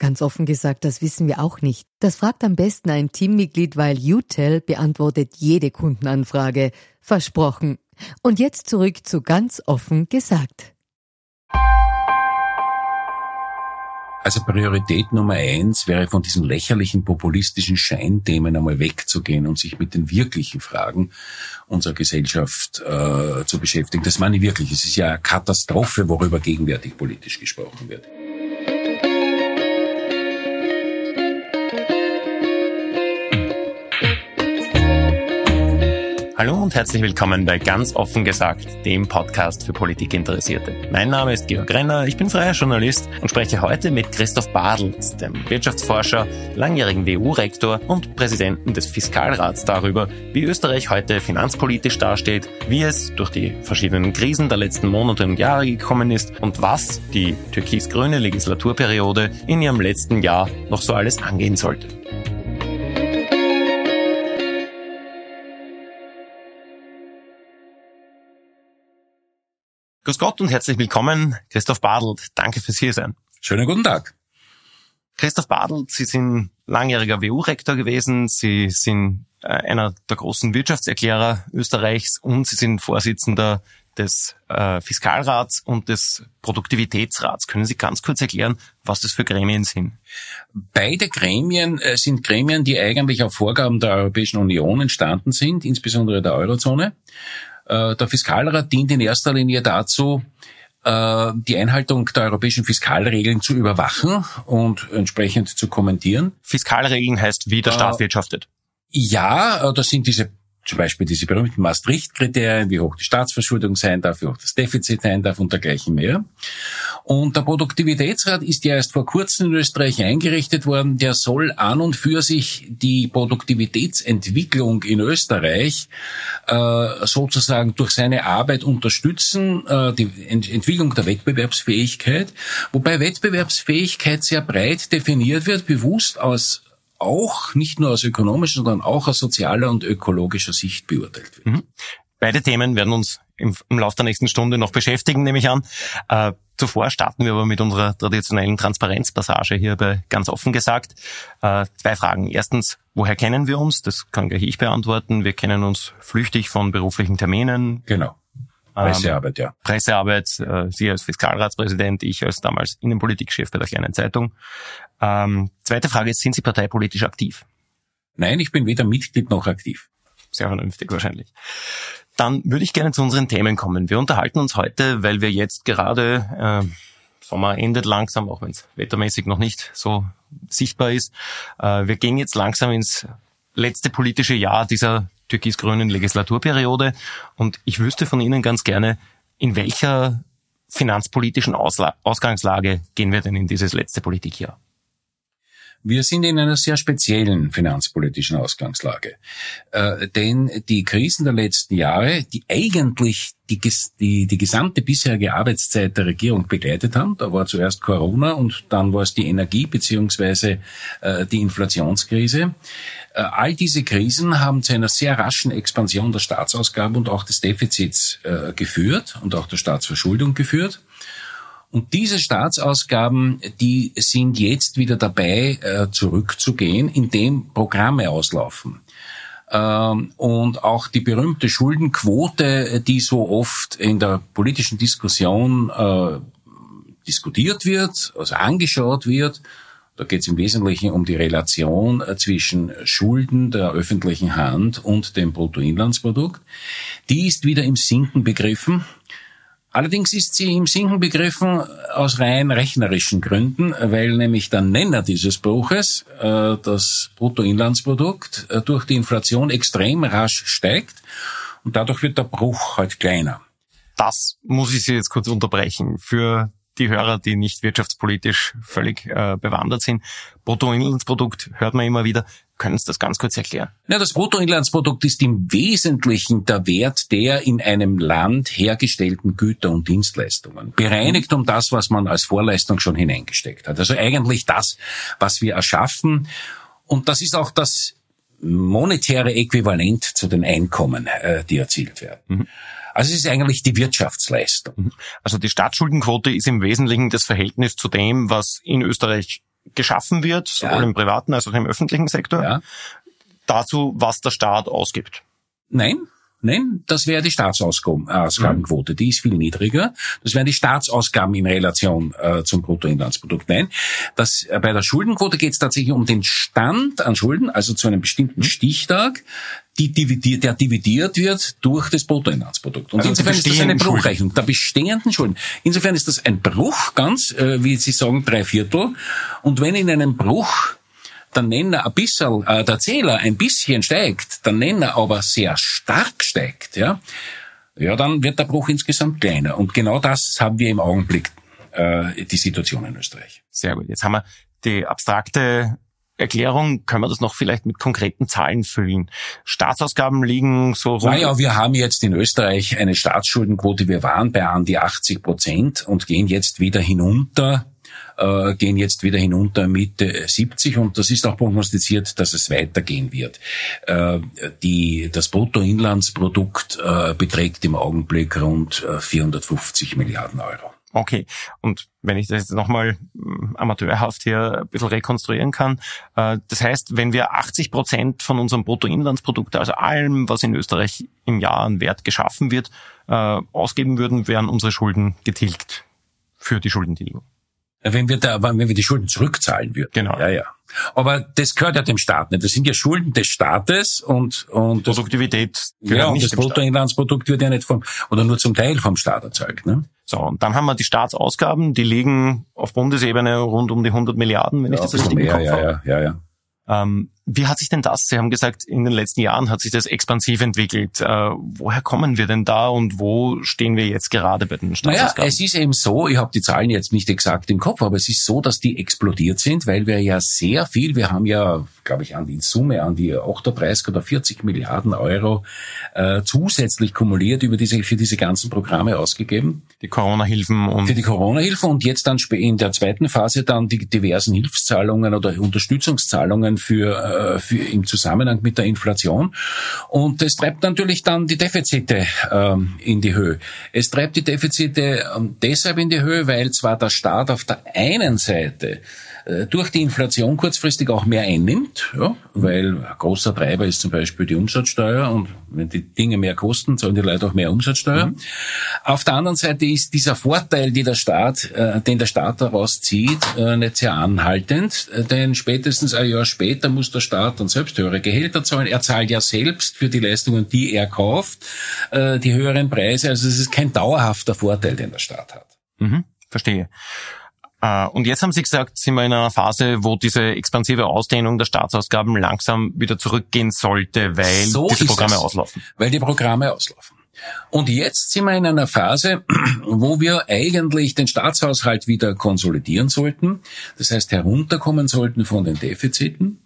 Ganz offen gesagt, das wissen wir auch nicht. Das fragt am besten ein Teammitglied, weil UTEL beantwortet jede Kundenanfrage. Versprochen. Und jetzt zurück zu ganz offen gesagt. Also Priorität Nummer eins wäre von diesen lächerlichen populistischen Scheinthemen einmal wegzugehen und sich mit den wirklichen Fragen unserer Gesellschaft äh, zu beschäftigen. Das meine ich wirklich. Es ist ja eine Katastrophe, worüber gegenwärtig politisch gesprochen wird. Hallo und herzlich willkommen bei Ganz offen gesagt, dem Podcast für Politikinteressierte. Mein Name ist Georg Renner, ich bin freier Journalist und spreche heute mit Christoph Badels, dem Wirtschaftsforscher, langjährigen WU-Rektor und Präsidenten des Fiskalrats darüber, wie Österreich heute finanzpolitisch dasteht, wie es durch die verschiedenen Krisen der letzten Monate und Jahre gekommen ist und was die türkis-grüne Legislaturperiode in ihrem letzten Jahr noch so alles angehen sollte. Grüß Gott und herzlich willkommen, Christoph Badelt. Danke fürs Hiersein. Schönen guten Tag. Christoph Badelt, Sie sind langjähriger WU-Rektor gewesen. Sie sind äh, einer der großen Wirtschaftserklärer Österreichs und Sie sind Vorsitzender des äh, Fiskalrats und des Produktivitätsrats. Können Sie ganz kurz erklären, was das für Gremien sind? Beide Gremien äh, sind Gremien, die eigentlich auf Vorgaben der Europäischen Union entstanden sind, insbesondere der Eurozone. Äh, der Fiskalrat dient in erster Linie dazu, äh, die Einhaltung der europäischen Fiskalregeln zu überwachen und entsprechend zu kommentieren. Fiskalregeln heißt, wie der Staat äh, wirtschaftet. Ja, das sind diese zum Beispiel diese berühmten Maastricht-Kriterien, wie hoch die Staatsverschuldung sein darf, wie hoch das Defizit sein darf und dergleichen mehr. Und der Produktivitätsrat ist ja erst vor kurzem in Österreich eingerichtet worden. Der soll an und für sich die Produktivitätsentwicklung in Österreich äh, sozusagen durch seine Arbeit unterstützen, äh, die Ent Entwicklung der Wettbewerbsfähigkeit, wobei Wettbewerbsfähigkeit sehr breit definiert wird, bewusst aus auch nicht nur aus ökonomischer, sondern auch aus sozialer und ökologischer Sicht beurteilt wird. Mhm. Beide Themen werden uns im, im Laufe der nächsten Stunde noch beschäftigen, nehme ich an. Äh, zuvor starten wir aber mit unserer traditionellen Transparenzpassage hier bei ganz offen gesagt. Äh, zwei Fragen. Erstens, woher kennen wir uns? Das kann gleich ich beantworten. Wir kennen uns flüchtig von beruflichen Terminen. Genau. Pressearbeit, ja. Pressearbeit, äh, Sie als Fiskalratspräsident, ich als damals Innenpolitikchef bei der kleinen Zeitung. Ähm, zweite Frage ist, sind Sie parteipolitisch aktiv? Nein, ich bin weder Mitglied noch aktiv. Sehr vernünftig wahrscheinlich. Dann würde ich gerne zu unseren Themen kommen. Wir unterhalten uns heute, weil wir jetzt gerade, äh, Sommer endet langsam, auch wenn es wettermäßig noch nicht so sichtbar ist. Äh, wir gehen jetzt langsam ins letzte politische Jahr dieser türkis-grünen Legislaturperiode. Und ich wüsste von Ihnen ganz gerne, in welcher finanzpolitischen Ausla Ausgangslage gehen wir denn in dieses letzte Politikjahr? Wir sind in einer sehr speziellen finanzpolitischen Ausgangslage. Äh, denn die Krisen der letzten Jahre, die eigentlich die, die, die gesamte bisherige Arbeitszeit der Regierung begleitet haben, da war zuerst Corona und dann war es die Energie beziehungsweise äh, die Inflationskrise. Äh, all diese Krisen haben zu einer sehr raschen Expansion der Staatsausgaben und auch des Defizits äh, geführt und auch der Staatsverschuldung geführt. Und diese Staatsausgaben, die sind jetzt wieder dabei, äh, zurückzugehen, indem Programme auslaufen. Ähm, und auch die berühmte Schuldenquote, die so oft in der politischen Diskussion äh, diskutiert wird, also angeschaut wird, da geht es im Wesentlichen um die Relation äh, zwischen Schulden der öffentlichen Hand und dem Bruttoinlandsprodukt. Die ist wieder im Sinken begriffen. Allerdings ist sie im Sinken begriffen aus rein rechnerischen Gründen, weil nämlich der Nenner dieses Bruches, äh, das Bruttoinlandsprodukt, äh, durch die Inflation extrem rasch steigt und dadurch wird der Bruch halt kleiner. Das muss ich Sie jetzt kurz unterbrechen. Für die Hörer, die nicht wirtschaftspolitisch völlig äh, bewandert sind. Bruttoinlandsprodukt hört man immer wieder. Können Sie das ganz kurz erklären? Ja, das Bruttoinlandsprodukt ist im Wesentlichen der Wert der in einem Land hergestellten Güter und Dienstleistungen. Bereinigt um das, was man als Vorleistung schon hineingesteckt hat. Also eigentlich das, was wir erschaffen. Und das ist auch das monetäre Äquivalent zu den Einkommen, äh, die erzielt werden. Mhm. Also es ist eigentlich die Wirtschaftsleistung. Mhm. Also die Staatsschuldenquote ist im Wesentlichen das Verhältnis zu dem, was in Österreich geschaffen wird, sowohl ja. im privaten als auch im öffentlichen Sektor, ja. dazu, was der Staat ausgibt. Nein, Nein, das wäre die Staatsausgabenquote. Die ist viel niedriger. Das wären die Staatsausgaben in Relation äh, zum Bruttoinlandsprodukt. Nein, das, äh, bei der Schuldenquote geht es tatsächlich um den Stand an Schulden, also zu einem bestimmten Stichtag, die dividiert, der dividiert wird durch das Bruttoinlandsprodukt. Und also insofern ist das eine Bruchrechnung der bestehenden Schulden. Insofern ist das ein Bruch, ganz, äh, wie Sie sagen, drei Viertel. Und wenn in einem Bruch der Nenner ein bisschen, äh, der Zähler ein bisschen steigt, der Nenner aber sehr stark steigt, ja, ja, dann wird der Bruch insgesamt kleiner. Und genau das haben wir im Augenblick, äh, die Situation in Österreich. Sehr gut. Jetzt haben wir die abstrakte Erklärung, können wir das noch vielleicht mit konkreten Zahlen füllen? Staatsausgaben liegen so rund. Naja, wir haben jetzt in Österreich eine Staatsschuldenquote. Wir waren bei an die 80 Prozent und gehen jetzt wieder hinunter äh, gehen jetzt wieder hinunter Mitte 70 und das ist auch prognostiziert, dass es weitergehen wird. Äh, die, das Bruttoinlandsprodukt äh, beträgt im Augenblick rund 450 äh, Milliarden Euro. Okay. Und wenn ich das jetzt nochmal hm, amateurhaft hier ein bisschen rekonstruieren kann, äh, das heißt, wenn wir 80 Prozent von unserem Bruttoinlandsprodukt, also allem, was in Österreich im Jahr an Wert geschaffen wird, äh, ausgeben würden, wären unsere Schulden getilgt für die Schuldentilgung. Wenn wir da, wenn wir die Schulden zurückzahlen würden. Genau. Ja, ja. Aber das gehört ja dem Staat nicht. Das sind ja Schulden des Staates und, und Produktivität. Ja, und das Bruttoinlandsprodukt wird ja nicht vom, oder nur zum Teil vom Staat erzeugt, ne? So, und dann haben wir die Staatsausgaben, die liegen auf Bundesebene rund um die 100 Milliarden, wenn ja, ich das richtig im Kopf ja, habe. Ja, ja, ja. Ähm, wie hat sich denn das? Sie haben gesagt, in den letzten Jahren hat sich das expansiv entwickelt. Äh, woher kommen wir denn da und wo stehen wir jetzt gerade bei den Staatsausgaben? Naja, es ist eben so, ich habe die Zahlen jetzt nicht exakt im Kopf, aber es ist so, dass die explodiert sind, weil wir ja sehr viel, wir haben ja, glaube ich, an die Summe, an die 38 oder 40 Milliarden Euro äh, zusätzlich kumuliert über diese, für diese ganzen Programme ausgegeben. Die Corona-Hilfen und... Für die Corona-Hilfen und jetzt dann in der zweiten Phase dann die diversen Hilfszahlungen oder Unterstützungszahlungen für, äh, für im Zusammenhang mit der Inflation. Und es treibt natürlich dann die Defizite ähm, in die Höhe. Es treibt die Defizite ähm, deshalb in die Höhe, weil zwar der Staat auf der einen Seite durch die Inflation kurzfristig auch mehr einnimmt, ja, weil ein großer Treiber ist zum Beispiel die Umsatzsteuer und wenn die Dinge mehr kosten, zahlen die Leute auch mehr Umsatzsteuer. Mhm. Auf der anderen Seite ist dieser Vorteil, die der Staat, äh, den der Staat daraus zieht, äh, nicht sehr anhaltend, äh, denn spätestens ein Jahr später muss der Staat dann selbst höhere Gehälter zahlen. Er zahlt ja selbst für die Leistungen, die er kauft, äh, die höheren Preise. Also es ist kein dauerhafter Vorteil, den der Staat hat. Mhm, verstehe. Äh, und jetzt haben Sie gesagt, sind wir in einer Phase, wo diese expansive Ausdehnung der Staatsausgaben langsam wieder zurückgehen sollte, weil so diese Programme es, auslaufen. Weil die Programme auslaufen. Und jetzt sind wir in einer Phase, wo wir eigentlich den Staatshaushalt wieder konsolidieren sollten. Das heißt, herunterkommen sollten von den Defiziten.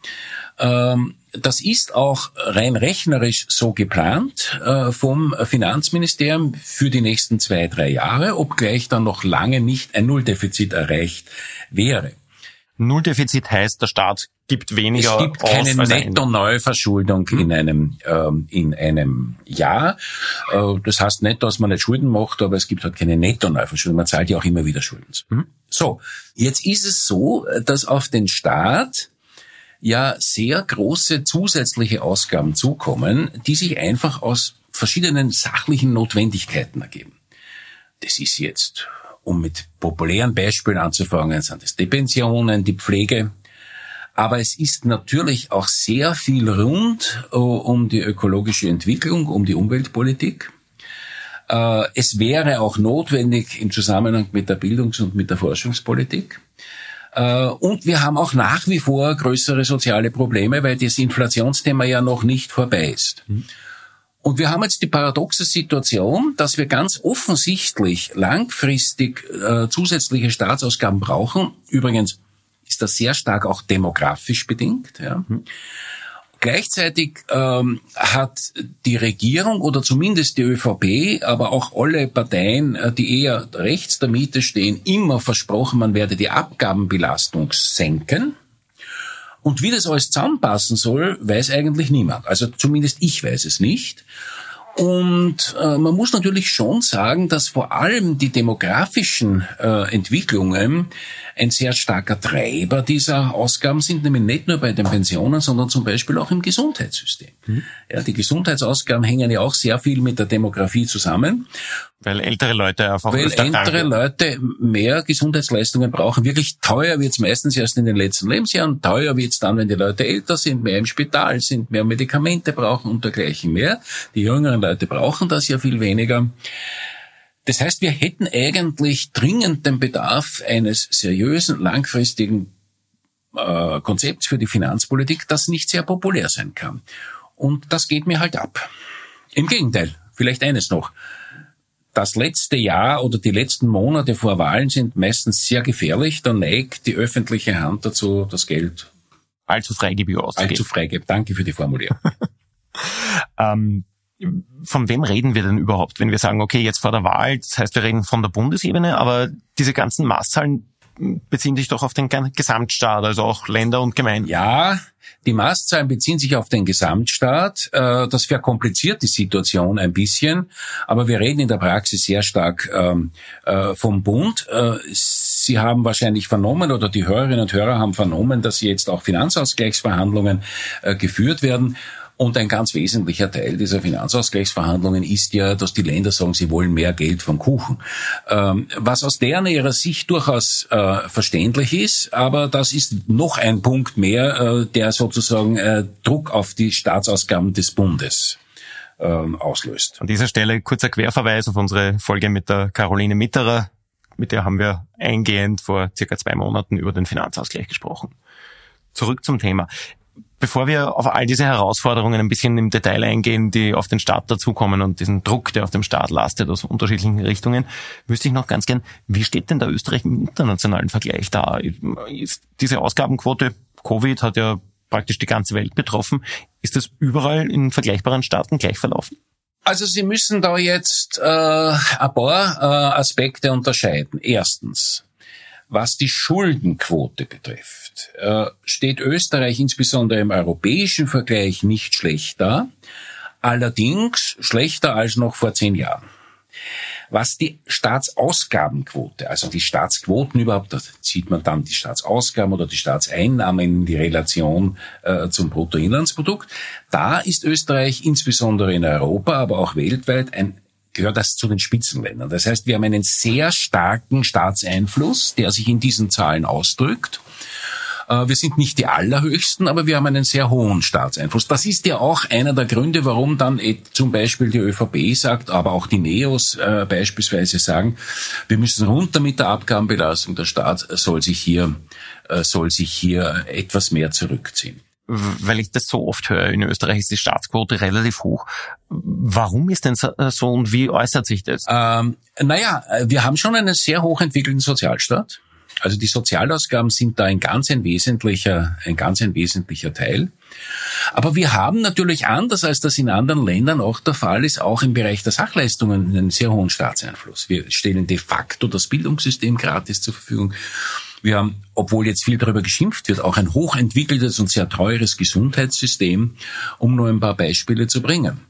Ähm, das ist auch rein rechnerisch so geplant äh, vom Finanzministerium für die nächsten zwei, drei Jahre, obgleich dann noch lange nicht ein Nulldefizit erreicht wäre. Nulldefizit heißt, der Staat gibt weniger Es gibt keine Netto-Neuverschuldung in einem, ähm, in einem Jahr. Äh, das heißt nicht, dass man nicht Schulden macht, aber es gibt halt keine Netto-Neuverschuldung. Man zahlt ja auch immer wieder Schulden. Hm. So, jetzt ist es so, dass auf den Staat ja sehr große zusätzliche Ausgaben zukommen, die sich einfach aus verschiedenen sachlichen Notwendigkeiten ergeben. Das ist jetzt, um mit populären Beispielen anzufangen, sind es die Pensionen, die Pflege, aber es ist natürlich auch sehr viel rund uh, um die ökologische Entwicklung, um die Umweltpolitik. Äh, es wäre auch notwendig im Zusammenhang mit der Bildungs- und mit der Forschungspolitik. Äh, und wir haben auch nach wie vor größere soziale Probleme, weil das Inflationsthema ja noch nicht vorbei ist. Mhm. Und wir haben jetzt die paradoxe Situation, dass wir ganz offensichtlich langfristig äh, zusätzliche Staatsausgaben brauchen. Übrigens ist das sehr stark auch demografisch bedingt. Ja. Mhm. Gleichzeitig ähm, hat die Regierung oder zumindest die ÖVP, aber auch alle Parteien, äh, die eher rechts der Miete stehen, immer versprochen, man werde die Abgabenbelastung senken. Und wie das alles zusammenpassen soll, weiß eigentlich niemand. Also zumindest ich weiß es nicht. Und äh, man muss natürlich schon sagen, dass vor allem die demografischen äh, Entwicklungen ein sehr starker Treiber dieser Ausgaben sind, nämlich nicht nur bei den Pensionen, sondern zum Beispiel auch im Gesundheitssystem. Mhm. Ja, die Gesundheitsausgaben hängen ja auch sehr viel mit der Demografie zusammen. Weil ältere Leute einfach Weil ältere Leute mehr Gesundheitsleistungen brauchen. Wirklich teuer wird's meistens erst in den letzten Lebensjahren. Teuer wird's dann, wenn die Leute älter sind, mehr im Spital sind, mehr Medikamente brauchen und dergleichen mehr. Die jüngeren Leute brauchen das ja viel weniger. Das heißt, wir hätten eigentlich dringend den Bedarf eines seriösen, langfristigen äh, Konzepts für die Finanzpolitik, das nicht sehr populär sein kann. Und das geht mir halt ab. Im Gegenteil, vielleicht eines noch. Das letzte Jahr oder die letzten Monate vor Wahlen sind meistens sehr gefährlich. Da neigt die öffentliche Hand dazu, das Geld allzu freigebig auszugeben. Allzu freigebig. Danke für die Formulierung. ähm, von wem reden wir denn überhaupt, wenn wir sagen, okay, jetzt vor der Wahl, das heißt, wir reden von der Bundesebene, aber diese ganzen Maßzahlen beziehen sich doch auf den Gesamtstaat, also auch Länder und Gemeinden. Ja, die Maßzahlen beziehen sich auf den Gesamtstaat. Äh, das verkompliziert die Situation ein bisschen, aber wir reden in der Praxis sehr stark ähm, äh, vom Bund. Äh, Sie haben wahrscheinlich vernommen oder die Hörerinnen und Hörer haben vernommen, dass jetzt auch Finanzausgleichsverhandlungen geführt werden. Und ein ganz wesentlicher Teil dieser Finanzausgleichsverhandlungen ist ja, dass die Länder sagen, sie wollen mehr Geld vom Kuchen. Ähm, was aus deren ihrer Sicht durchaus äh, verständlich ist, aber das ist noch ein Punkt mehr, äh, der sozusagen äh, Druck auf die Staatsausgaben des Bundes ähm, auslöst. An dieser Stelle kurzer Querverweis auf unsere Folge mit der Caroline Mitterer. Mit der haben wir eingehend vor circa zwei Monaten über den Finanzausgleich gesprochen. Zurück zum Thema. Bevor wir auf all diese Herausforderungen ein bisschen im Detail eingehen, die auf den Staat dazukommen und diesen Druck, der auf dem Staat lastet aus unterschiedlichen Richtungen, wüsste ich noch ganz gern, wie steht denn der Österreich im internationalen Vergleich da? Ist diese Ausgabenquote, Covid hat ja praktisch die ganze Welt betroffen, ist das überall in vergleichbaren Staaten gleich verlaufen? Also Sie müssen da jetzt äh, ein paar äh, Aspekte unterscheiden. Erstens, was die Schuldenquote betrifft, äh, steht Österreich insbesondere im europäischen Vergleich nicht schlecht da, allerdings schlechter als noch vor zehn Jahren. Was die Staatsausgabenquote, also die Staatsquoten überhaupt, da zieht man dann die Staatsausgaben oder die Staatseinnahmen in die Relation äh, zum Bruttoinlandsprodukt, da ist Österreich insbesondere in Europa, aber auch weltweit ein gehört das zu den Spitzenländern. Das heißt, wir haben einen sehr starken Staatseinfluss, der sich in diesen Zahlen ausdrückt. Äh, wir sind nicht die allerhöchsten, aber wir haben einen sehr hohen Staatseinfluss. Das ist ja auch einer der Gründe, warum dann zum Beispiel die ÖVP sagt, aber auch die Neos äh, beispielsweise sagen, wir müssen runter mit der Abgabenbelastung. Der Staat soll sich hier, äh, soll sich hier etwas mehr zurückziehen weil ich das so oft höre, in Österreich ist die Staatsquote relativ hoch. Warum ist denn so und wie äußert sich das? Ähm, naja, wir haben schon einen sehr hochentwickelten Sozialstaat. Also die Sozialausgaben sind da ein ganz ein wesentlicher, ein ganz ein wesentlicher Teil. Aber wir haben natürlich anders, als das in anderen Ländern auch der Fall ist, auch im Bereich der Sachleistungen einen sehr hohen Staatseinfluss. Wir stellen de facto das Bildungssystem gratis zur Verfügung. Wir haben, obwohl jetzt viel darüber geschimpft wird, auch ein hochentwickeltes und sehr teures Gesundheitssystem, um nur ein paar Beispiele zu bringen.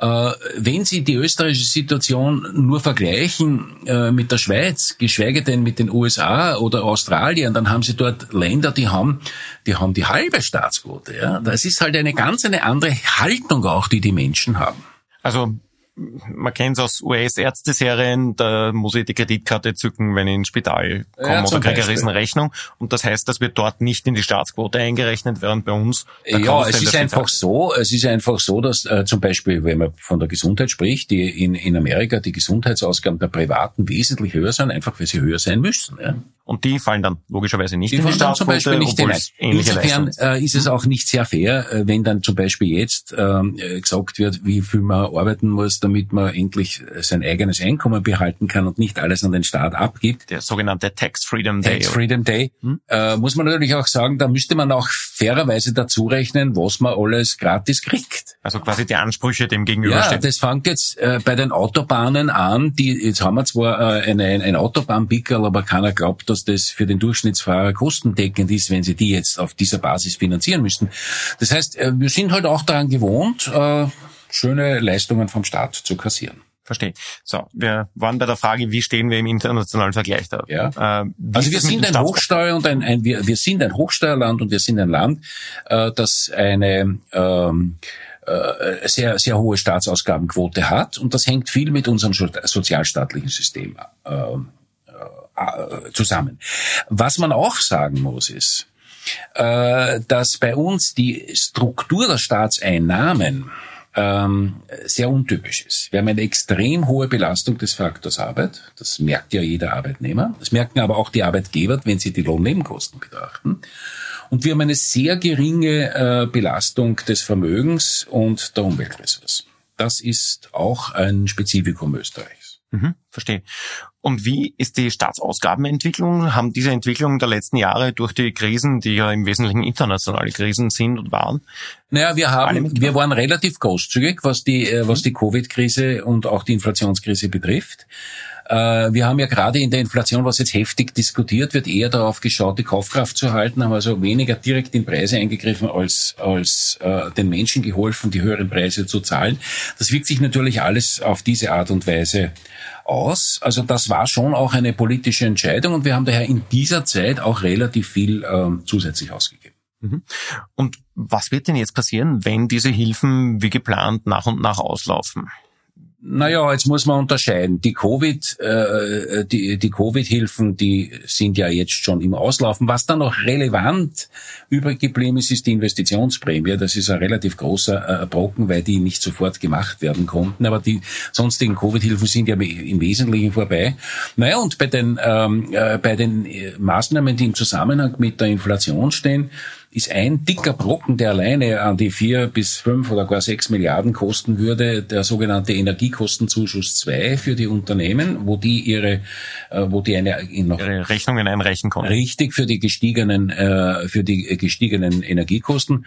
Äh, wenn Sie die österreichische Situation nur vergleichen äh, mit der Schweiz, geschweige denn mit den USA oder Australien, dann haben Sie dort Länder, die haben, die haben die halbe Staatsquote. Ja? Das ist halt eine ganz eine andere Haltung auch, die die Menschen haben. Also man kennt es aus US-Ärzteserien, da muss ich die Kreditkarte zücken, wenn ich ins Spital komme ja, oder kriege eine Riesenrechnung. Und das heißt, dass wir dort nicht in die Staatsquote eingerechnet, während bei uns... Ja, es ist einfach so, es ist einfach so, dass äh, zum Beispiel, wenn man von der Gesundheit spricht, die in, in Amerika die Gesundheitsausgaben der Privaten wesentlich höher sind, einfach weil sie höher sein müssen. Ja. Und die fallen dann logischerweise nicht die in die Staatsquote, zum Beispiel nicht hinein. Insofern äh, ist es auch nicht sehr fair, äh, wenn dann zum Beispiel jetzt ähm, äh, gesagt wird, wie viel man arbeiten muss, damit man endlich sein eigenes Einkommen behalten kann und nicht alles an den Staat abgibt. Der sogenannte Tax Freedom Day. Tax Freedom Day. Hm? Äh, muss man natürlich auch sagen, da müsste man auch fairerweise dazu rechnen, was man alles gratis kriegt. Also quasi die Ansprüche dem gegenüberstehen. Ja, das fängt jetzt äh, bei den Autobahnen an. Die, jetzt haben wir zwar äh, eine, ein Autobahnpickel, aber keiner glaubt, dass das für den Durchschnittsfahrer kostendeckend ist, wenn sie die jetzt auf dieser Basis finanzieren müssten. Das heißt, äh, wir sind halt auch daran gewohnt, äh, schöne Leistungen vom Staat zu kassieren. Verstehe. So, wir waren bei der Frage, wie stehen wir im internationalen Vergleich da? Ja. Äh, also wir sind ein Hochsteuer und ein, ein wir, wir sind ein Hochsteuerland und wir sind ein Land, äh, das eine ähm, äh, sehr, sehr hohe Staatsausgabenquote hat. Und das hängt viel mit unserem sozialstaatlichen System äh, äh, zusammen. Was man auch sagen muss, ist, äh, dass bei uns die Struktur der Staatseinnahmen ähm, sehr untypisch ist. Wir haben eine extrem hohe Belastung des Faktors Arbeit. Das merkt ja jeder Arbeitnehmer. Das merken aber auch die Arbeitgeber, wenn sie die Lohnnebenkosten betrachten. Und wir haben eine sehr geringe äh, Belastung des Vermögens und der Umweltressourcen. Das ist auch ein Spezifikum Österreichs. Mhm, verstehe. Und wie ist die Staatsausgabenentwicklung? Haben diese Entwicklungen der letzten Jahre durch die Krisen, die ja im Wesentlichen internationale Krisen sind und waren? Naja, wir haben, wir waren relativ großzügig, was die, äh, was die Covid-Krise und auch die Inflationskrise betrifft. Äh, wir haben ja gerade in der Inflation, was jetzt heftig diskutiert wird, eher darauf geschaut, die Kaufkraft zu halten, haben also weniger direkt in Preise eingegriffen, als, als äh, den Menschen geholfen, die höheren Preise zu zahlen. Das wirkt sich natürlich alles auf diese Art und Weise aus. Also das war schon auch eine politische Entscheidung und wir haben daher in dieser Zeit auch relativ viel ähm, zusätzlich ausgegeben. Mhm. Und was wird denn jetzt passieren, wenn diese Hilfen wie geplant nach und nach auslaufen? Naja, jetzt muss man unterscheiden. Die Covid, äh, die, die Covid-Hilfen, die sind ja jetzt schon im Auslaufen. Was dann noch relevant übrig geblieben ist, ist die Investitionsprämie. Das ist ein relativ großer äh, Brocken, weil die nicht sofort gemacht werden konnten. Aber die sonstigen Covid-Hilfen sind ja im Wesentlichen vorbei. Naja, und bei den, ähm, äh, bei den äh, Maßnahmen, die im Zusammenhang mit der Inflation stehen, ist ein dicker Brocken, der alleine an die vier bis fünf oder gar sechs Milliarden kosten würde, der sogenannte Energiekostenzuschuss 2 für die Unternehmen, wo die ihre, äh, wo die eine noch ihre Rechnungen einreichen können. Richtig für die gestiegenen, äh, für die gestiegenen Energiekosten.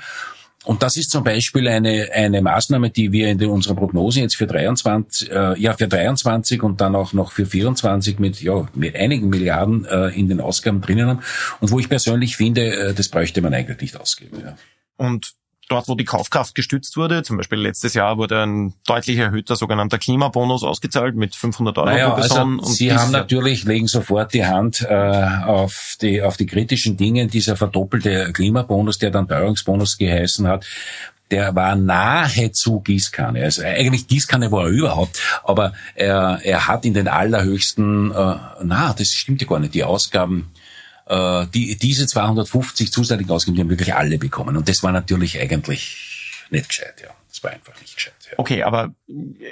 Und das ist zum Beispiel eine, eine Maßnahme, die wir in unserer Prognose jetzt für 23, äh, ja, für 23 und dann auch noch für 24 mit, ja, mit einigen Milliarden äh, in den Ausgaben drinnen haben. Und wo ich persönlich finde, äh, das bräuchte man eigentlich nicht ausgeben. Ja. Und dort, wo die Kaufkraft gestützt wurde, zum Beispiel letztes Jahr wurde ein deutlich erhöhter sogenannter Klimabonus ausgezahlt mit 500 Euro naja, pro Person. Also Sie haben natürlich, legen sofort die Hand äh, auf, die, auf die kritischen Dinge. Dieser verdoppelte Klimabonus, der dann Teuerungsbonus geheißen hat, der war nahezu Gießkanne. Also eigentlich Gießkanne war er überhaupt, aber er, er hat in den allerhöchsten, äh, na, das stimmt ja gar nicht, die Ausgaben äh, die, diese 250 zusätzlichen Ausgaben, die haben wirklich alle bekommen. Und das war natürlich eigentlich nicht gescheit, ja. Das war einfach nicht gescheit. Ja. Okay, aber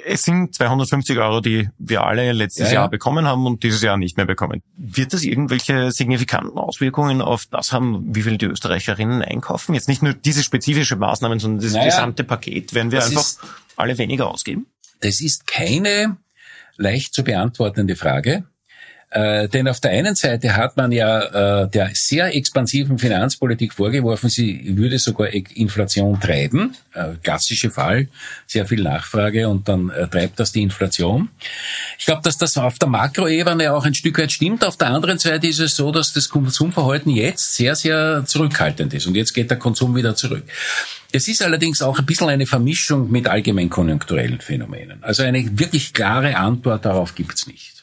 es sind 250 Euro, die wir alle letztes ja, Jahr ja. bekommen haben und dieses Jahr nicht mehr bekommen. Wird das irgendwelche signifikanten Auswirkungen auf das haben, wie viel die Österreicherinnen einkaufen? Jetzt nicht nur diese spezifische Maßnahmen, sondern das naja, gesamte Paket. Werden wir einfach ist, alle weniger ausgeben? Das ist keine leicht zu beantwortende Frage. Äh, denn auf der einen Seite hat man ja äh, der sehr expansiven Finanzpolitik vorgeworfen, sie würde sogar Inflation treiben. Äh, klassische Fall, sehr viel Nachfrage und dann äh, treibt das die Inflation. Ich glaube, dass das auf der Makroebene auch ein Stück weit stimmt. Auf der anderen Seite ist es so, dass das Konsumverhalten jetzt sehr, sehr zurückhaltend ist und jetzt geht der Konsum wieder zurück. Es ist allerdings auch ein bisschen eine Vermischung mit allgemein konjunkturellen Phänomenen. Also eine wirklich klare Antwort darauf gibt's nicht.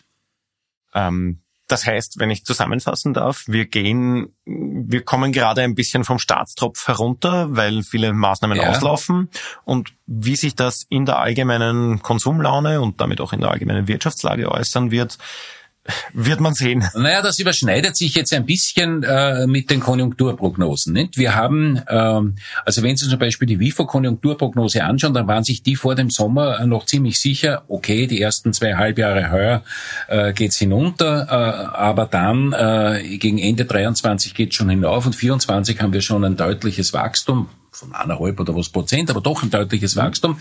Ähm, Das heißt, wenn ich zusammenfassen darf, wir gehen, wir kommen gerade ein bisschen vom Staatstropf herunter, weil viele Maßnahmen ja. auslaufen. Und wie sich das in der allgemeinen Konsumlaune und damit auch in der allgemeinen Wirtschaftslage äußern wird, wird man sehen. Naja, das überschneidet sich jetzt ein bisschen äh, mit den Konjunkturprognosen. Nicht? Wir haben, ähm, also wenn Sie zum Beispiel die WIFO-Konjunkturprognose anschauen, dann waren sich die vor dem Sommer noch ziemlich sicher, okay, die ersten zwei Halbjahre heuer äh, geht's hinunter, äh, aber dann äh, gegen Ende 23 geht's schon hinauf und 24 haben wir schon ein deutliches Wachstum von eineinhalb oder was Prozent, aber doch ein deutliches Wachstum.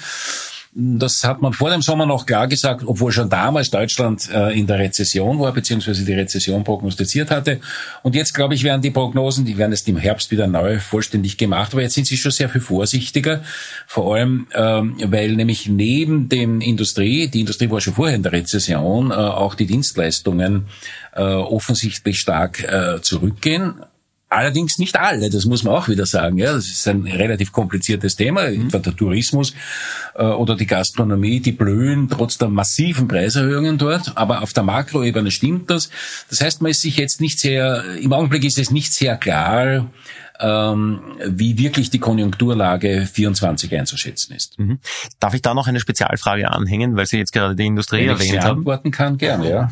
Das hat man vor dem Sommer noch klar gesagt, obwohl schon damals Deutschland äh, in der Rezession war, beziehungsweise die Rezession prognostiziert hatte. Und jetzt, glaube ich, werden die Prognosen, die werden jetzt im Herbst wieder neu vollständig gemacht, aber jetzt sind sie schon sehr viel vorsichtiger, vor allem, ähm, weil nämlich neben dem Industrie, die Industrie war schon vorher in der Rezession, äh, auch die Dienstleistungen äh, offensichtlich stark zurückgehen. Allerdings nicht alle, das muss man auch wieder sagen. Ja, das ist ein relativ kompliziertes Thema. Mhm. Etwa der Tourismus äh, oder die Gastronomie, die blühen trotz der massiven Preiserhöhungen dort. Aber auf der Makroebene stimmt das. Das heißt, man ist sich jetzt nicht sehr, im Augenblick ist es nicht sehr klar, ähm, wie wirklich die Konjunkturlage 24 einzuschätzen ist. Mhm. Darf ich da noch eine Spezialfrage anhängen, weil Sie jetzt gerade die Industrie Wenn erwähnt ich Sie haben? antworten kann, gerne, ja.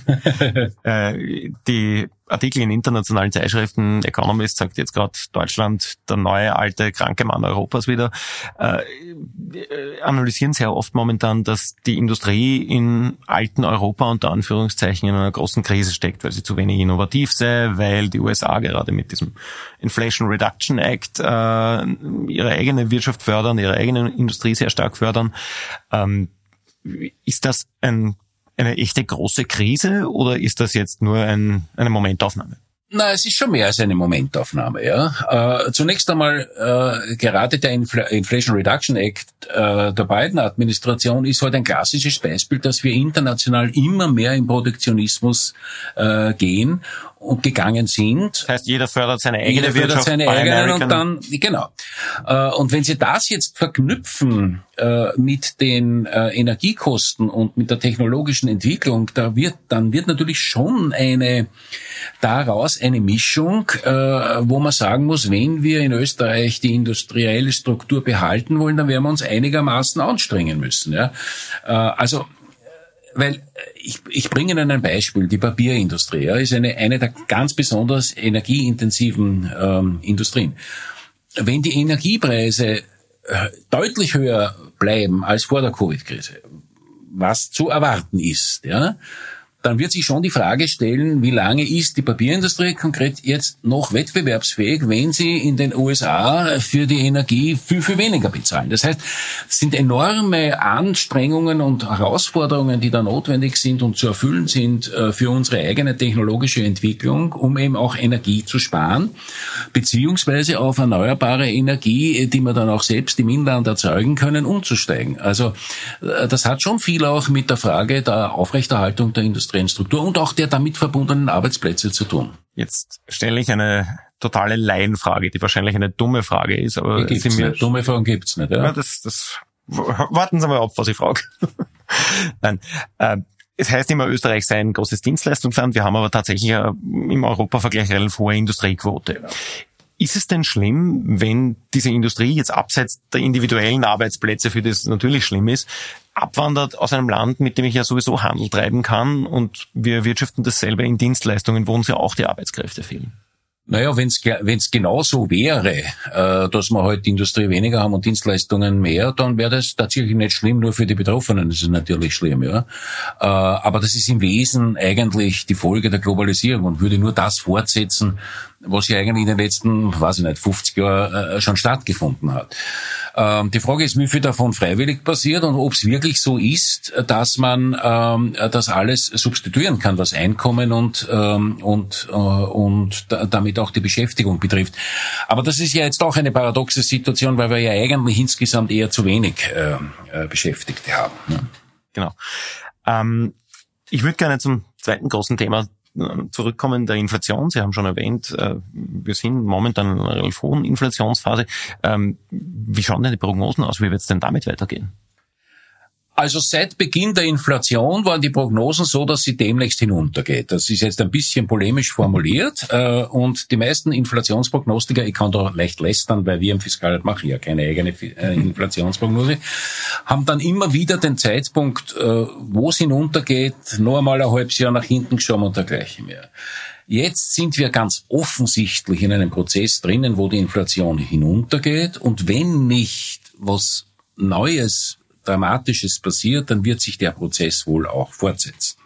äh, die Artikel in internationalen Zeitschriften, Economist sagt jetzt gerade Deutschland, der neue alte kranke Mann Europas wieder, äh, analysieren sehr oft momentan, dass die Industrie in alten Europa unter Anführungszeichen in einer großen Krise steckt, weil sie zu wenig innovativ sei, weil die USA gerade mit diesem Inflation Reduction Act äh, ihre eigene Wirtschaft fördern, ihre eigene Industrie sehr stark fördern. Ähm, ist das ein eine echte große Krise oder ist das jetzt nur ein, eine Momentaufnahme? Na, es ist schon mehr als eine Momentaufnahme. Ja. Äh, zunächst einmal äh, gerade der Infl Inflation Reduction Act äh, der Biden-Administration ist halt ein klassisches Beispiel, dass wir international immer mehr in Protektionismus äh, gehen und gegangen sind. Das heißt, jeder fördert seine eigene jeder fördert seine eigene und dann genau. Äh, und wenn Sie das jetzt verknüpfen äh, mit den äh, Energiekosten und mit der technologischen Entwicklung, da wird dann wird natürlich schon eine daraus eine Mischung, wo man sagen muss, wenn wir in Österreich die industrielle Struktur behalten wollen, dann werden wir uns einigermaßen anstrengen müssen. Ja? also weil äh, ich, ich bringe Ihnen ein Beispiel. Die Papierindustrie ist eine, eine der ganz besonders energieintensiven ähm, Industrien. Wenn die Energiepreise äh, deutlich höher bleiben als vor der Covid-Krise, was zu erwarten ist, ja, dann wird sich schon die Frage stellen, wie lange ist die Papierindustrie konkret jetzt noch wettbewerbsfähig, wenn sie in den USA für die Energie viel, viel weniger bezahlen. Das heißt, es sind enorme Anstrengungen und Herausforderungen, die da notwendig sind und zu erfüllen sind äh, für unsere eigene technologische Entwicklung, um eben auch Energie zu sparen, beziehungsweise auf erneuerbare Energie, die wir dann auch selbst im Inland erzeugen können, umzusteigen. Also äh, das hat schon viel auch mit der Frage der Aufrechterhaltung der Industrie industriellen Struktur und auch der damit verbundenen Arbeitsplätze zu tun. Jetzt stelle ich eine totale Laienfrage, die wahrscheinlich eine dumme Frage ist, aber die gibt's mir, nicht. dumme Fragen gibt's nicht. Ja? ja das, das, warten Sie mal ab, was ich frage. Nein, äh, es heißt immer, Österreich sei ein großes Dienstleistungsland. Wir haben aber tatsächlich im Europavergleich relativ hohe Industriequote. Ist es denn schlimm, wenn diese Industrie jetzt abseits der individuellen Arbeitsplätze, für das natürlich schlimm ist, abwandert aus einem Land, mit dem ich ja sowieso Handel treiben kann und wir wirtschaften dasselbe in Dienstleistungen, wo uns ja auch die Arbeitskräfte fehlen? Naja, wenn es genau so wäre, äh, dass wir halt Industrie weniger haben und Dienstleistungen mehr, dann wäre das tatsächlich nicht schlimm, nur für die Betroffenen ist natürlich schlimm, ja. Äh, aber das ist im Wesen eigentlich die Folge der Globalisierung und würde nur das fortsetzen, was ja eigentlich in den letzten, weiß ich nicht, 50 Jahren äh, schon stattgefunden hat. Ähm, die Frage ist, wie viel davon freiwillig passiert und ob es wirklich so ist, dass man ähm, das alles substituieren kann, was Einkommen und, ähm, und, äh, und damit auch die Beschäftigung betrifft. Aber das ist ja jetzt auch eine paradoxe Situation, weil wir ja eigentlich insgesamt eher zu wenig äh, äh Beschäftigte haben. Ne? Genau. Ähm, ich würde gerne zum zweiten großen Thema zurückkommen der Inflation. Sie haben schon erwähnt, äh, wir sind momentan in einer relativ hohen Inflationsphase. Ähm, wie schauen denn die Prognosen aus? Wie wird es denn damit weitergehen? Also seit Beginn der Inflation waren die Prognosen so, dass sie demnächst hinuntergeht. Das ist jetzt ein bisschen polemisch formuliert äh, und die meisten Inflationsprognostiker, ich kann da leicht lästern, weil wir im Fiskal machen ja keine eigene äh, Inflationsprognose, haben dann immer wieder den Zeitpunkt, äh, wo es hinuntergeht, noch einmal ein halbes Jahr nach hinten geschoben und dergleichen mehr. Jetzt sind wir ganz offensichtlich in einem Prozess drinnen, wo die Inflation hinuntergeht und wenn nicht was Neues Dramatisches passiert, dann wird sich der Prozess wohl auch fortsetzen.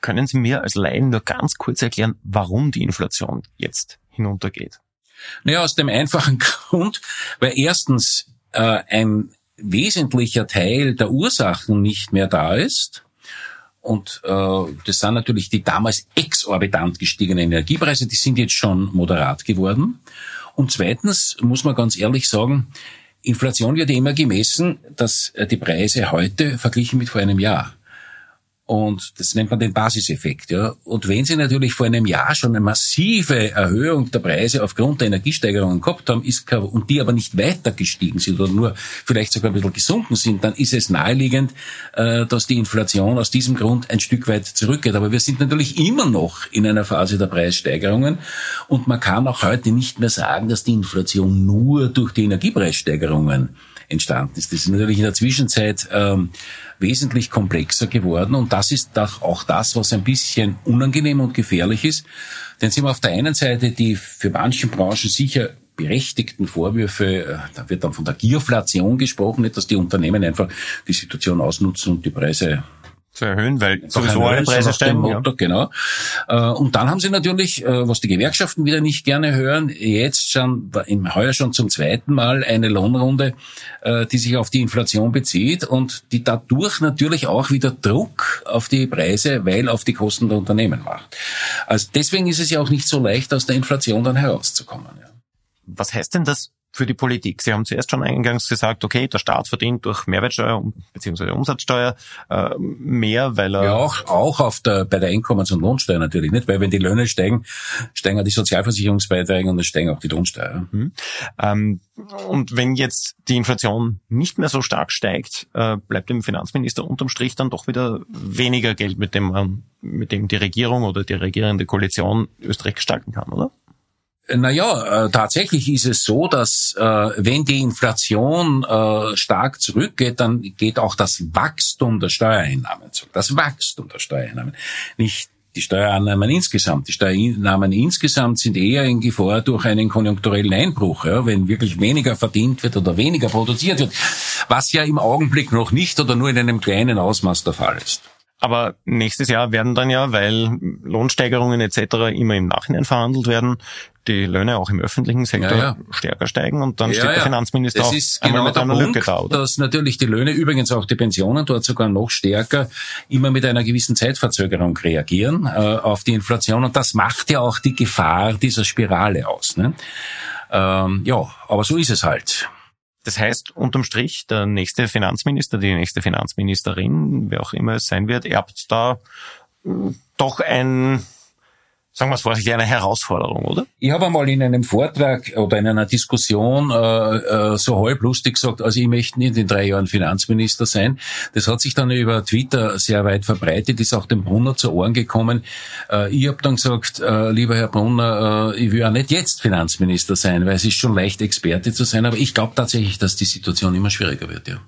Können Sie mir als Laien nur ganz kurz erklären, warum die Inflation jetzt hinuntergeht? Naja, aus dem einfachen Grund, weil erstens äh, ein wesentlicher Teil der Ursachen nicht mehr da ist. Und äh, das sind natürlich die damals exorbitant gestiegenen Energiepreise, die sind jetzt schon moderat geworden. Und zweitens muss man ganz ehrlich sagen, Inflation wird immer gemessen, dass äh, die Preise heute verglichen mit vor einem Jahr. Und das nennt man den Basiseffekt, ja. Und wenn Sie natürlich vor einem Jahr schon eine massive Erhöhung der Preise aufgrund der Energiesteigerungen gehabt haben, ist, und die aber nicht weiter gestiegen sind oder nur vielleicht sogar ein bisschen gesunken sind, dann ist es naheliegend, äh, dass die Inflation aus diesem Grund ein Stück weit zurückgeht. Aber wir sind natürlich immer noch in einer Phase der Preissteigerungen und man kann auch heute nicht mehr sagen, dass die Inflation nur durch die Energiepreissteigerungen entstanden ist. Das ist natürlich in der Zwischenzeit ähm, wesentlich komplexer geworden und das ist doch auch das, was ein bisschen unangenehm und gefährlich ist. Denn Sie haben auf der einen Seite die für manchen Branchen sicher berechtigten Vorwürfe, äh, da wird dann von der Gierflation gesprochen, nicht, dass die Unternehmen einfach die Situation ausnutzen und die Preise zu erhöhen, weil sowieso alle Preise steigen. Motto, ja. Genau. Äh, und dann haben sie natürlich, äh, was die Gewerkschaften wieder nicht gerne hören, jetzt schon im Heuer schon zum zweiten Mal eine Lohnrunde, äh, die sich auf die Inflation bezieht und die dadurch natürlich auch wieder Druck auf die Preise, weil auf die Kosten der Unternehmen macht. Also deswegen ist es ja auch nicht so leicht, aus der Inflation dann herauszukommen. Ja. Was heißt denn das für die Politik? Sie haben zuerst schon eingangs gesagt, okay, der Staat verdient durch Mehrwertsteuer bzw. Umsatzsteuer äh, mehr, weil er... Ja, auch, auch auf der, bei der Einkommens- und Lohnsteuer natürlich nicht, weil wenn die Löhne steigen, steigen auch die Sozialversicherungsbeiträge und es steigen auch die Lohnsteuer. Mhm. Ähm, und wenn jetzt die Inflation nicht mehr so stark steigt, äh, bleibt dem Finanzminister unterm Strich dann doch wieder weniger Geld, mit dem man, mit dem die Regierung oder die regierende Koalition Österreich gestalten kann, oder? Naja, äh, tatsächlich ist es so, dass äh, wenn die Inflation äh, stark zurückgeht, dann geht auch das Wachstum der Steuereinnahmen zurück. Das Wachstum der Steuereinnahmen. Nicht die Steuereinnahmen insgesamt. Die Steuereinnahmen insgesamt sind eher in Gefahr durch einen konjunkturellen Einbruch, ja, wenn wirklich weniger verdient wird oder weniger produziert wird, was ja im Augenblick noch nicht oder nur in einem kleinen Ausmaß der Fall ist. Aber nächstes Jahr werden dann ja, weil Lohnsteigerungen etc. immer im Nachhinein verhandelt werden, die Löhne auch im öffentlichen Sektor ja, ja. stärker steigen und dann ja, steht der Finanzminister das auch ist genau mit einer Punkt, Lücke da. Oder? Dass natürlich die Löhne, übrigens auch die Pensionen dort sogar noch stärker, immer mit einer gewissen Zeitverzögerung reagieren äh, auf die Inflation und das macht ja auch die Gefahr dieser Spirale aus. Ne? Ähm, ja, aber so ist es halt. Das heißt, unterm Strich, der nächste Finanzminister, die nächste Finanzministerin, wer auch immer es sein wird, erbt da hm, doch ein sagen wir es vorsichtig, eine Herausforderung, oder? Ich habe einmal in einem Vortrag oder in einer Diskussion äh, äh, so halblustig gesagt, also ich möchte nicht in drei Jahren Finanzminister sein. Das hat sich dann über Twitter sehr weit verbreitet, ist auch dem Brunner zu Ohren gekommen. Äh, ich habe dann gesagt, äh, lieber Herr Brunner, äh, ich will auch nicht jetzt Finanzminister sein, weil es ist schon leicht, Experte zu sein, aber ich glaube tatsächlich, dass die Situation immer schwieriger wird, ja.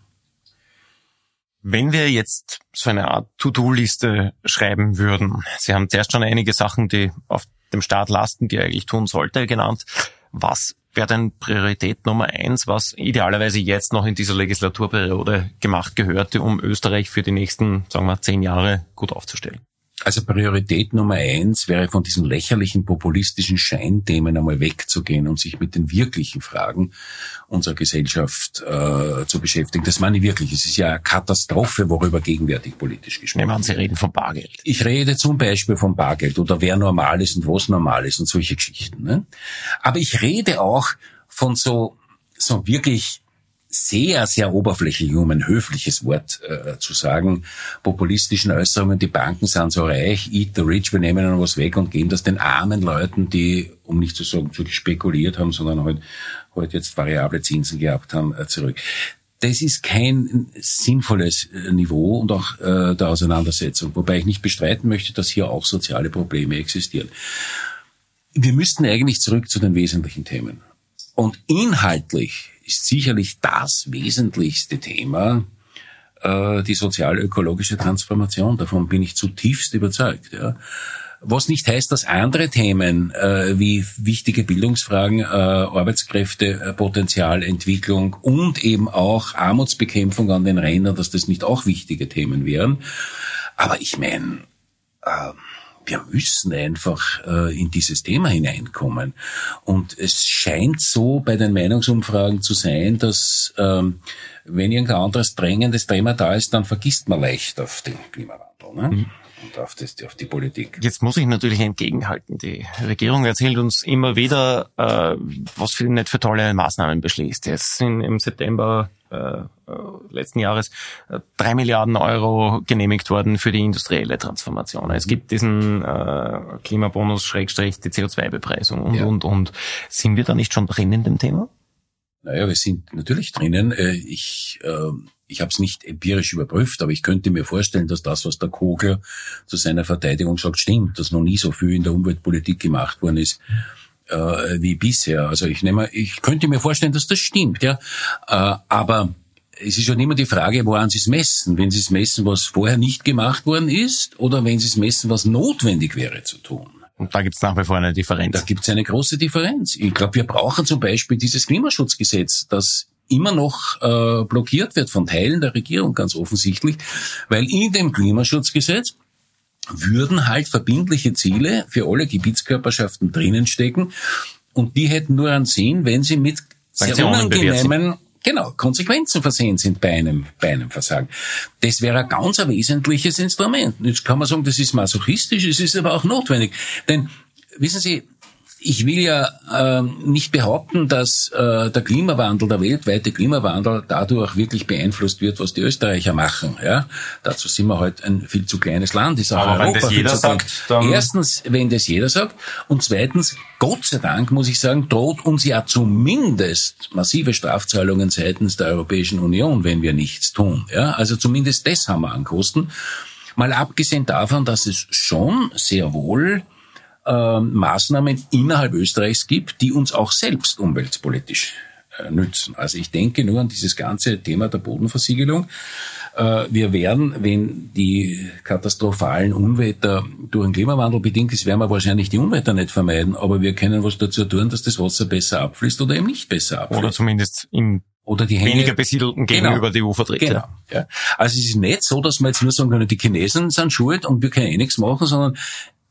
Wenn wir jetzt so eine Art To-Do-Liste schreiben würden, Sie haben zuerst schon einige Sachen, die auf dem Staat lasten, die er eigentlich tun sollte, genannt. Was wäre denn Priorität Nummer eins, was idealerweise jetzt noch in dieser Legislaturperiode gemacht gehörte, um Österreich für die nächsten, sagen wir, zehn Jahre gut aufzustellen? Also Priorität Nummer eins wäre von diesen lächerlichen populistischen Scheinthemen einmal wegzugehen und sich mit den wirklichen Fragen unserer Gesellschaft äh, zu beschäftigen. Das meine ich wirklich. Es ist ja eine Katastrophe, worüber gegenwärtig politisch gesprochen wird. Sie reden von Bargeld. Ich rede zum Beispiel von Bargeld oder wer normal ist und was normal ist und solche Geschichten. Ne? Aber ich rede auch von so, so wirklich sehr, sehr oberflächlich, um ein höfliches Wort äh, zu sagen, populistischen Äußerungen, die Banken sind so reich, eat the rich, wir nehmen ihnen was weg und geben das den armen Leuten, die, um nicht zu sagen, zu spekuliert haben, sondern halt, halt jetzt variable Zinsen gehabt haben, äh, zurück. das ist kein sinnvolles äh, Niveau und auch äh, der Auseinandersetzung, wobei ich nicht bestreiten möchte, dass hier auch soziale Probleme existieren. Wir müssten eigentlich zurück zu den wesentlichen Themen. Und inhaltlich ist sicherlich das wesentlichste Thema äh, die sozial-ökologische Transformation. Davon bin ich zutiefst überzeugt. Ja. Was nicht heißt, dass andere Themen äh, wie wichtige Bildungsfragen, äh, Arbeitskräftepotenzial, Entwicklung und eben auch Armutsbekämpfung an den Rändern, dass das nicht auch wichtige Themen wären. Aber ich meine, äh, wir müssen einfach äh, in dieses Thema hineinkommen. Und es scheint so bei den Meinungsumfragen zu sein, dass ähm, wenn irgendein anderes drängendes Thema da ist, dann vergisst man leicht auf den Klimawandel. Ne? Mhm und auf, das, auf die Politik. Jetzt muss ich natürlich entgegenhalten. Die Regierung erzählt uns immer wieder, äh, was für nicht für tolle Maßnahmen beschließt. Jetzt sind im September äh, äh letzten Jahres äh, drei Milliarden Euro genehmigt worden für die industrielle Transformation. Es gibt diesen äh, Klimabonus, Schrägstrich, die CO2-Bepreisung und, ja. und, und. Sind wir da nicht schon drin in dem Thema? Naja, wir sind natürlich drinnen. Ich äh, ich habe es nicht empirisch überprüft, aber ich könnte mir vorstellen, dass das, was der Kogler zu seiner Verteidigung sagt, stimmt, dass noch nie so viel in der Umweltpolitik gemacht worden ist äh, wie bisher. Also ich nehme, ich könnte mir vorstellen, dass das stimmt, ja. Äh, aber es ist schon immer die Frage, woran Sie es messen. Wenn Sie es messen, was vorher nicht gemacht worden ist, oder wenn Sie es messen, was notwendig wäre zu tun. Und da gibt es nach wie vor eine Differenz. Da gibt es eine große Differenz. Ich glaube, wir brauchen zum Beispiel dieses Klimaschutzgesetz, das immer noch äh, blockiert wird von Teilen der Regierung ganz offensichtlich, weil in dem Klimaschutzgesetz würden halt verbindliche Ziele für alle Gebietskörperschaften drinnen stecken und die hätten nur einen Sinn, wenn sie mit sehr unangenehmen genau, Konsequenzen versehen sind bei einem, bei einem Versagen. Das wäre ein ganz ein wesentliches Instrument. Jetzt kann man sagen, das ist masochistisch, es ist aber auch notwendig. Denn, wissen Sie, ich will ja äh, nicht behaupten, dass äh, der Klimawandel, der weltweite Klimawandel dadurch wirklich beeinflusst wird, was die Österreicher machen. Ja, dazu sind wir halt ein viel zu kleines Land. Ist auch Aber Europa wenn das jeder sagt, dann erstens, wenn das jeder sagt, und zweitens, Gott sei Dank muss ich sagen, droht uns ja zumindest massive Strafzahlungen seitens der Europäischen Union, wenn wir nichts tun. Ja, also zumindest das haben wir an Kosten. Mal abgesehen davon, dass es schon sehr wohl äh, Maßnahmen innerhalb Österreichs gibt, die uns auch selbst umweltpolitisch äh, nützen. Also ich denke nur an dieses ganze Thema der Bodenversiegelung. Äh, wir werden, wenn die katastrophalen Unwetter durch den Klimawandel bedingt ist, werden wir wahrscheinlich die Unwetter nicht vermeiden, aber wir können was dazu tun, dass das Wasser besser abfließt oder eben nicht besser abfließt. Oder zumindest im oder die Hänge, weniger besiedelten gegenüber genau, die vertritt. Genau. Ja. Also es ist nicht so, dass wir jetzt nur sagen können, die Chinesen sind schuld und wir können eh nichts machen, sondern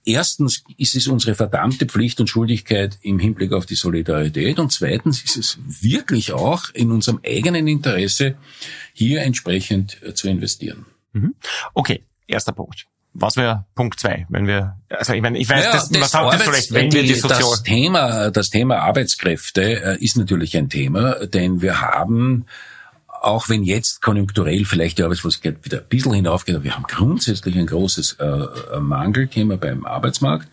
Erstens ist es unsere verdammte Pflicht und Schuldigkeit im Hinblick auf die Solidarität und zweitens ist es wirklich auch in unserem eigenen Interesse, hier entsprechend äh, zu investieren. Mhm. Okay, erster Punkt. Was wäre Punkt zwei, wenn wir, also ich meine, ich weiß, naja, das, das was sagt das vielleicht, wenn die, wir die Sozial das Thema, das Thema Arbeitskräfte äh, ist natürlich ein Thema, denn wir haben auch wenn jetzt konjunkturell vielleicht die Arbeitslosigkeit wieder ein bisschen hinaufgeht, aber wir haben grundsätzlich ein großes äh, Mangelthema beim Arbeitsmarkt.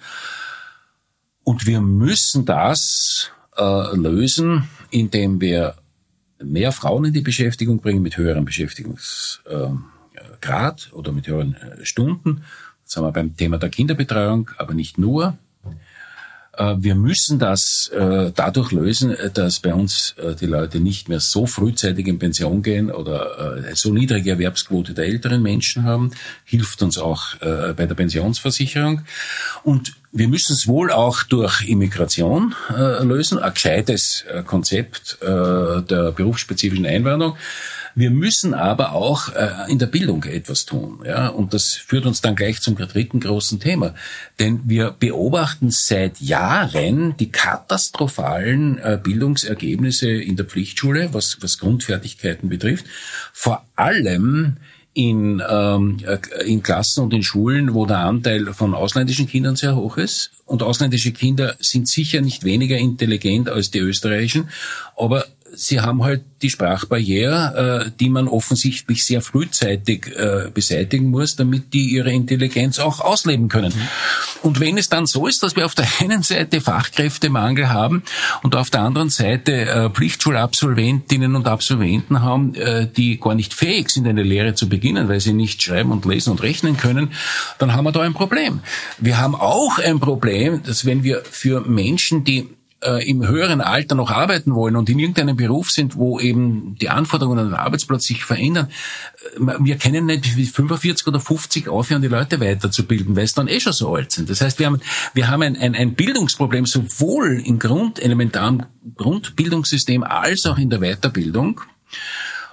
Und wir müssen das äh, lösen, indem wir mehr Frauen in die Beschäftigung bringen mit höherem Beschäftigungsgrad äh, oder mit höheren äh, Stunden. Das haben wir beim Thema der Kinderbetreuung, aber nicht nur. Äh, wir müssen das äh, dadurch lösen, äh, dass bei uns die Leute nicht mehr so frühzeitig in Pension gehen oder so niedrige Erwerbsquote der älteren Menschen haben, hilft uns auch bei der Pensionsversicherung. Und wir müssen es wohl auch durch Immigration lösen, ein gescheites Konzept der berufsspezifischen Einwanderung. Wir müssen aber auch äh, in der Bildung etwas tun. Ja? Und das führt uns dann gleich zum dritten großen Thema. Denn wir beobachten seit Jahren die katastrophalen äh, Bildungsergebnisse in der Pflichtschule, was, was Grundfertigkeiten betrifft. Vor allem in, ähm, äh, in Klassen und in Schulen, wo der Anteil von ausländischen Kindern sehr hoch ist. Und ausländische Kinder sind sicher nicht weniger intelligent als die österreichischen, aber sie haben halt die Sprachbarriere, äh, die man offensichtlich sehr frühzeitig äh, beseitigen muss, damit die ihre Intelligenz auch ausleben können. Mhm. Und wenn es dann so ist, dass wir auf der einen Seite Fachkräftemangel haben und auf der anderen Seite äh, Pflichtschulabsolventinnen und Absolventen haben, äh, die gar nicht fähig sind, eine Lehre zu beginnen, weil sie nicht schreiben und lesen und rechnen können, dann haben wir da ein Problem. Wir haben auch ein Problem, dass wenn wir für Menschen, die äh, im höheren Alter noch arbeiten wollen und in irgendeinem Beruf sind, wo eben die Anforderungen an den Arbeitsplatz sich verändern, äh, wir kennen nicht wie 45 oder 50 aufhören, die Leute weiterzubilden, weil es dann eh schon so alt sind. Das heißt, wir haben, wir haben ein, ein, ein Bildungsproblem sowohl im Grund, elementaren Grundbildungssystem als auch in der Weiterbildung.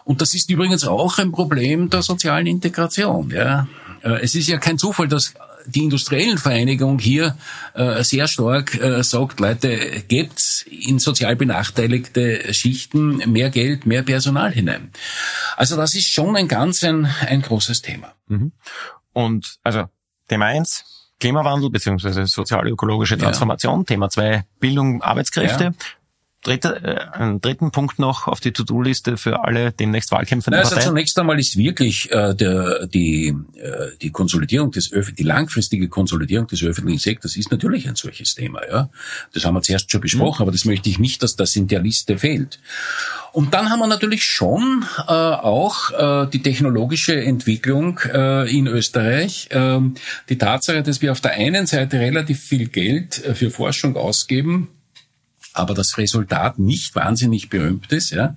Und das ist übrigens auch ein Problem der sozialen Integration. Ja. Äh, es ist ja kein Zufall, dass die industriellen Vereinigung hier äh, sehr stark äh, sagt, Leute, gebt in sozial benachteiligte Schichten mehr Geld, mehr Personal hinein. Also das ist schon ein ganz ein, ein großes Thema. Mhm. Und also Thema eins, Klimawandel beziehungsweise sozial-ökologische Transformation. Ja. Thema zwei Bildung, Arbeitskräfte. Ja. Dritter, äh, einen dritten Punkt noch auf die To-Do-Liste für alle demnächst Wahlkämpfenden also Parteien? Also zunächst einmal ist wirklich äh, der, die, äh, die Konsolidierung des Öf die langfristige Konsolidierung des öffentlichen Sektors ist natürlich ein solches Thema. Ja, das haben wir zuerst schon besprochen, mhm. aber das möchte ich nicht, dass das in der Liste fehlt. Und dann haben wir natürlich schon äh, auch äh, die technologische Entwicklung äh, in Österreich. Äh, die Tatsache, dass wir auf der einen Seite relativ viel Geld äh, für Forschung ausgeben, aber das Resultat nicht wahnsinnig berühmt ist. Ja.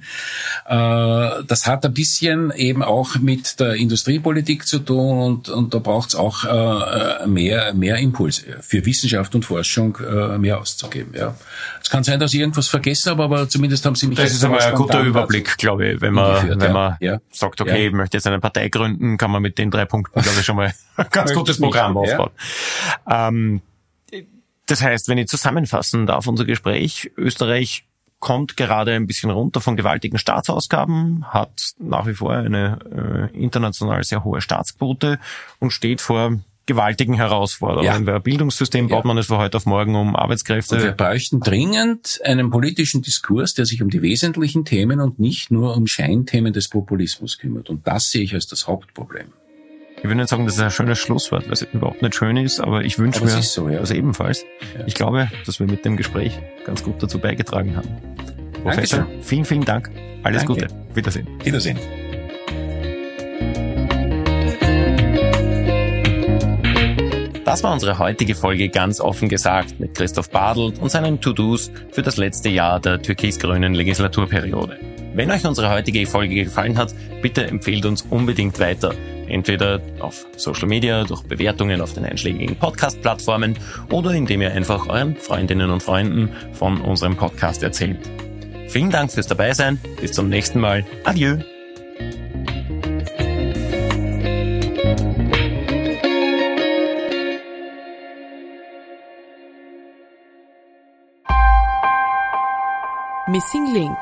Äh, das hat ein bisschen eben auch mit der Industriepolitik zu tun und, und da braucht es auch äh, mehr, mehr Impuls für Wissenschaft und Forschung äh, mehr auszugeben. Ja. Es kann sein, dass ich irgendwas vergesse habe, aber zumindest haben Sie mich. Das ist einmal ein guter Überblick, glaube ich, wenn man, wenn man ja. sagt, okay, ja. ich möchte jetzt eine Partei gründen, kann man mit den drei Punkten, glaube ich, schon mal ein ganz gutes Programm aufbauen. Ähm, das heißt, wenn ich zusammenfassen darf, unser Gespräch, Österreich kommt gerade ein bisschen runter von gewaltigen Staatsausgaben, hat nach wie vor eine äh, international sehr hohe Staatsquote und steht vor gewaltigen Herausforderungen. Ja. Bildungssystem baut ja. man es von heute auf morgen um Arbeitskräfte. Und wir bräuchten dringend einen politischen Diskurs, der sich um die wesentlichen Themen und nicht nur um Scheinthemen des Populismus kümmert. Und das sehe ich als das Hauptproblem. Ich würde nicht sagen, das ist ein schönes Schlusswort, weil es überhaupt nicht schön ist, aber ich wünsche mir so, ja. das ebenfalls. Ja. Ich glaube, dass wir mit dem Gespräch ganz gut dazu beigetragen haben. Professor, Dankeschön. vielen, vielen Dank. Alles Danke. Gute. Wiedersehen. Wiedersehen. Das war unsere heutige Folge ganz offen gesagt mit Christoph Badelt und seinen To-Dos für das letzte Jahr der türkis-grünen Legislaturperiode. Wenn euch unsere heutige Folge gefallen hat, bitte empfehlt uns unbedingt weiter. Entweder auf Social Media, durch Bewertungen auf den einschlägigen Podcast-Plattformen oder indem ihr einfach euren Freundinnen und Freunden von unserem Podcast erzählt. Vielen Dank fürs Dabeisein. Bis zum nächsten Mal. Adieu. Missing Link